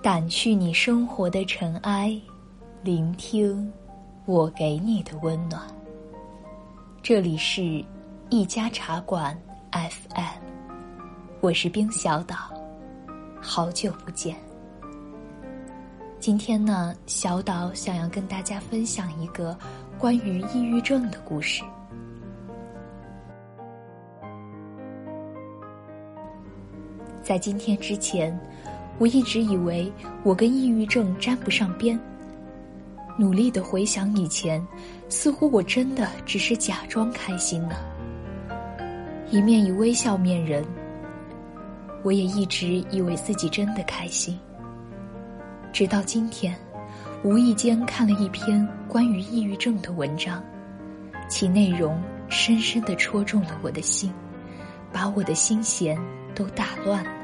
掸去你生活的尘埃，聆听我给你的温暖。这里是一家茶馆 FM，我是冰小岛，好久不见。今天呢，小岛想要跟大家分享一个关于抑郁症的故事。在今天之前。我一直以为我跟抑郁症沾不上边。努力的回想以前，似乎我真的只是假装开心呢。一面以微笑面人，我也一直以为自己真的开心。直到今天，无意间看了一篇关于抑郁症的文章，其内容深深的戳中了我的心，把我的心弦都打乱了。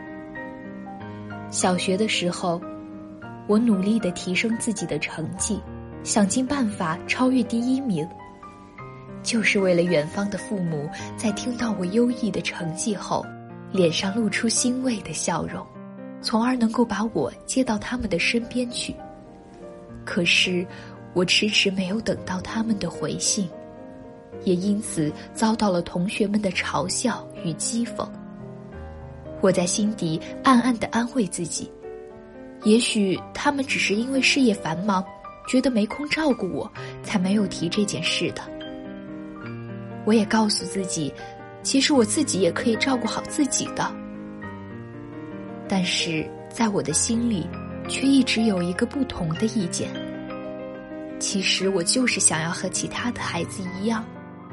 小学的时候，我努力的提升自己的成绩，想尽办法超越第一名，就是为了远方的父母在听到我优异的成绩后，脸上露出欣慰的笑容，从而能够把我接到他们的身边去。可是，我迟迟没有等到他们的回信，也因此遭到了同学们的嘲笑与讥讽。我在心底暗暗的安慰自己，也许他们只是因为事业繁忙，觉得没空照顾我，才没有提这件事的。我也告诉自己，其实我自己也可以照顾好自己的。但是在我的心里，却一直有一个不同的意见。其实我就是想要和其他的孩子一样，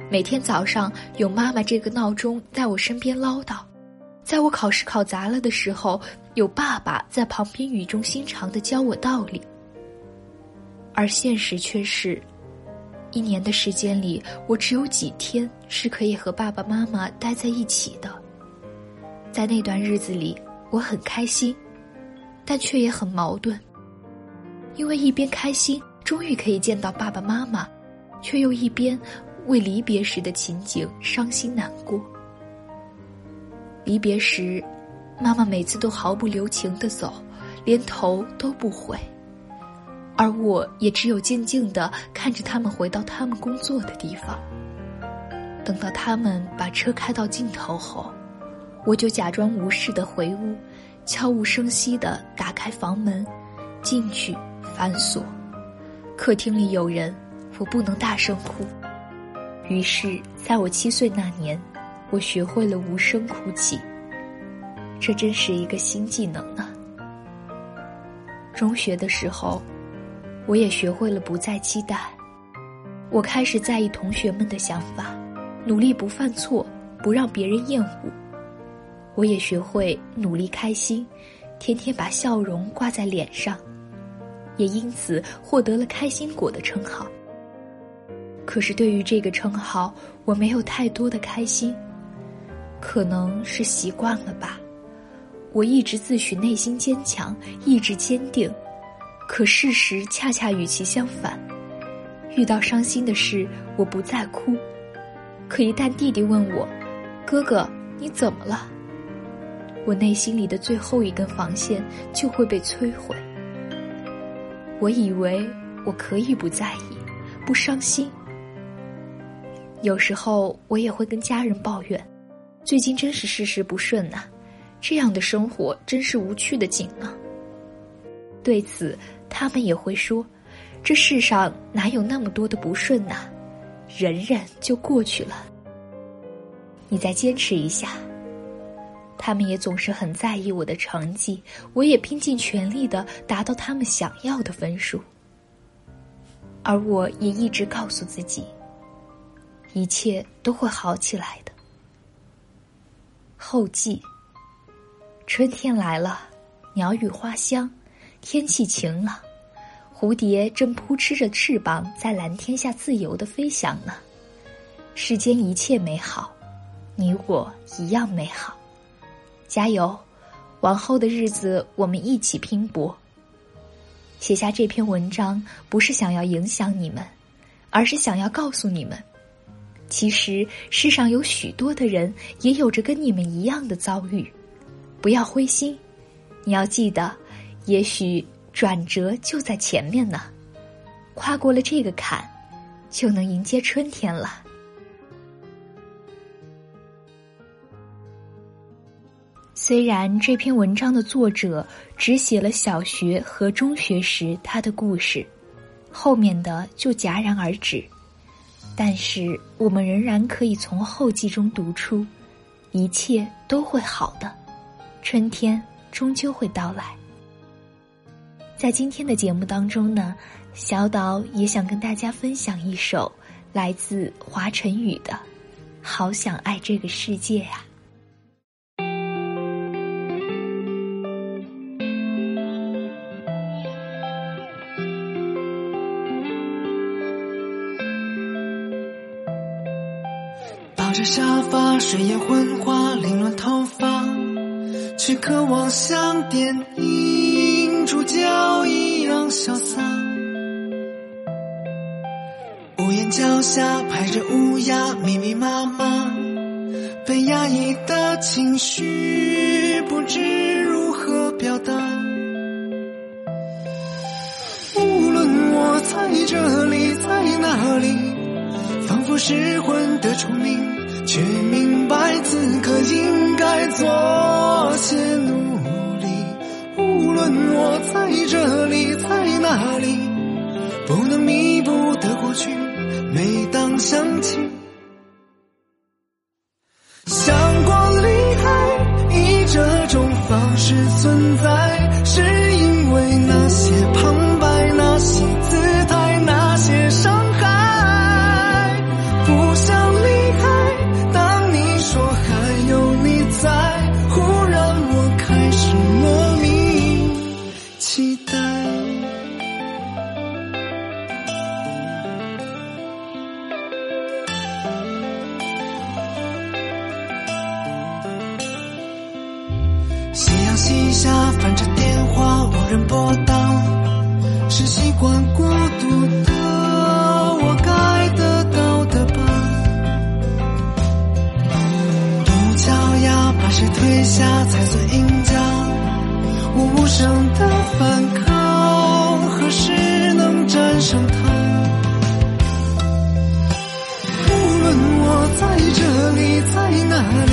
每天早上有妈妈这个闹钟在我身边唠叨。在我考试考砸了的时候，有爸爸在旁边语重心长的教我道理。而现实却是，一年的时间里，我只有几天是可以和爸爸妈妈待在一起的。在那段日子里，我很开心，但却也很矛盾。因为一边开心，终于可以见到爸爸妈妈，却又一边为离别时的情景伤心难过。离别时，妈妈每次都毫不留情的走，连头都不回，而我也只有静静的看着他们回到他们工作的地方。等到他们把车开到尽头后，我就假装无事的回屋，悄无声息的打开房门，进去反锁。客厅里有人，我不能大声哭。于是，在我七岁那年。我学会了无声哭泣，这真是一个新技能呢。中学的时候，我也学会了不再期待。我开始在意同学们的想法，努力不犯错，不让别人厌恶。我也学会努力开心，天天把笑容挂在脸上，也因此获得了“开心果”的称号。可是对于这个称号，我没有太多的开心。可能是习惯了吧，我一直自诩内心坚强，意志坚定，可事实恰恰与其相反。遇到伤心的事，我不再哭，可一旦弟弟问我：“哥哥，你怎么了？”我内心里的最后一根防线就会被摧毁。我以为我可以不在意，不伤心。有时候我也会跟家人抱怨。最近真是事事不顺呐，这样的生活真是无趣的紧啊。对此，他们也会说：“这世上哪有那么多的不顺呐，忍忍就过去了。”你再坚持一下。他们也总是很在意我的成绩，我也拼尽全力的达到他们想要的分数。而我也一直告诉自己，一切都会好起来的。后记。春天来了，鸟语花香，天气晴了，蝴蝶正扑哧着翅膀在蓝天下自由的飞翔呢。世间一切美好，你我一样美好。加油，往后的日子我们一起拼搏。写下这篇文章不是想要影响你们，而是想要告诉你们。其实世上有许多的人也有着跟你们一样的遭遇，不要灰心，你要记得，也许转折就在前面呢。跨过了这个坎，就能迎接春天了。虽然这篇文章的作者只写了小学和中学时他的故事，后面的就戛然而止，但是我们仍然可以从后记中读出，一切都会好的，春天终究会到来。在今天的节目当中呢，小岛也想跟大家分享一首来自华晨宇的《好想爱这个世界呀》。抱着沙发，睡眼昏花，凌乱头发，却渴望像电影主角一样潇洒。屋檐脚下排着乌鸦，密密麻麻，被压抑的情绪不知如何表达。无论我在这里，在哪里，仿佛失魂的虫鸣。却明白此刻应该做些努力。无论我在这里，在哪里，不能弥补的过去，每当想起，想过离开，以这种方式存在，夕阳西下，翻着电话，无人拨打，是习惯孤独的我该得到的吧。独脚丫把谁推下才算赢家？我无声的反抗，何时能战胜它？无论我在这里，在哪里，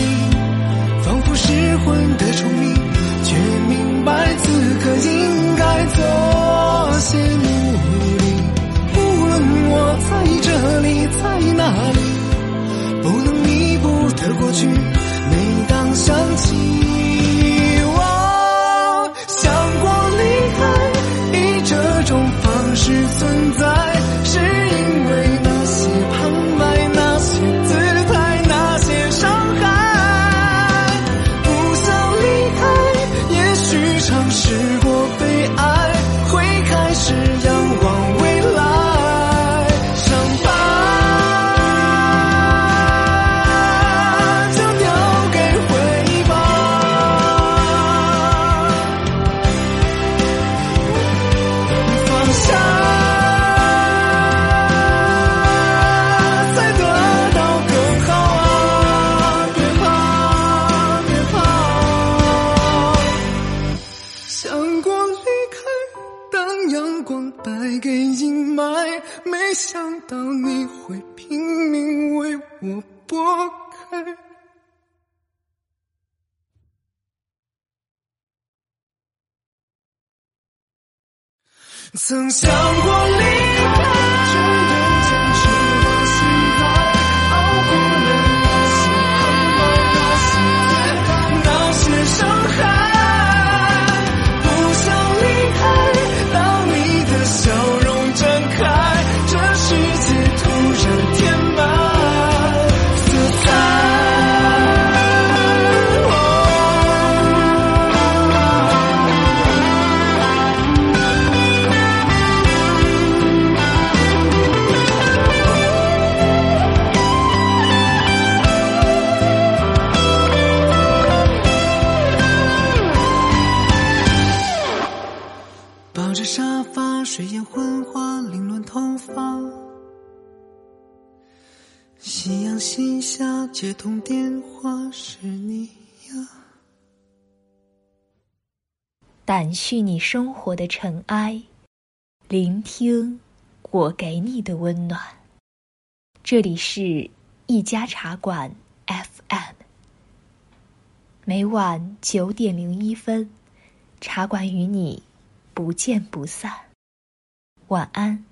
阳光败给阴霾，没想到你会拼命为我拨开。曾想过离开，抱着沙发，睡眼昏花，凌乱头发。夕阳西下，接通电话，是你呀。掸去你生活的尘埃，聆听我给你的温暖。这里是一家茶馆 FM，每晚九点零一分，茶馆与你不见不散。晚安。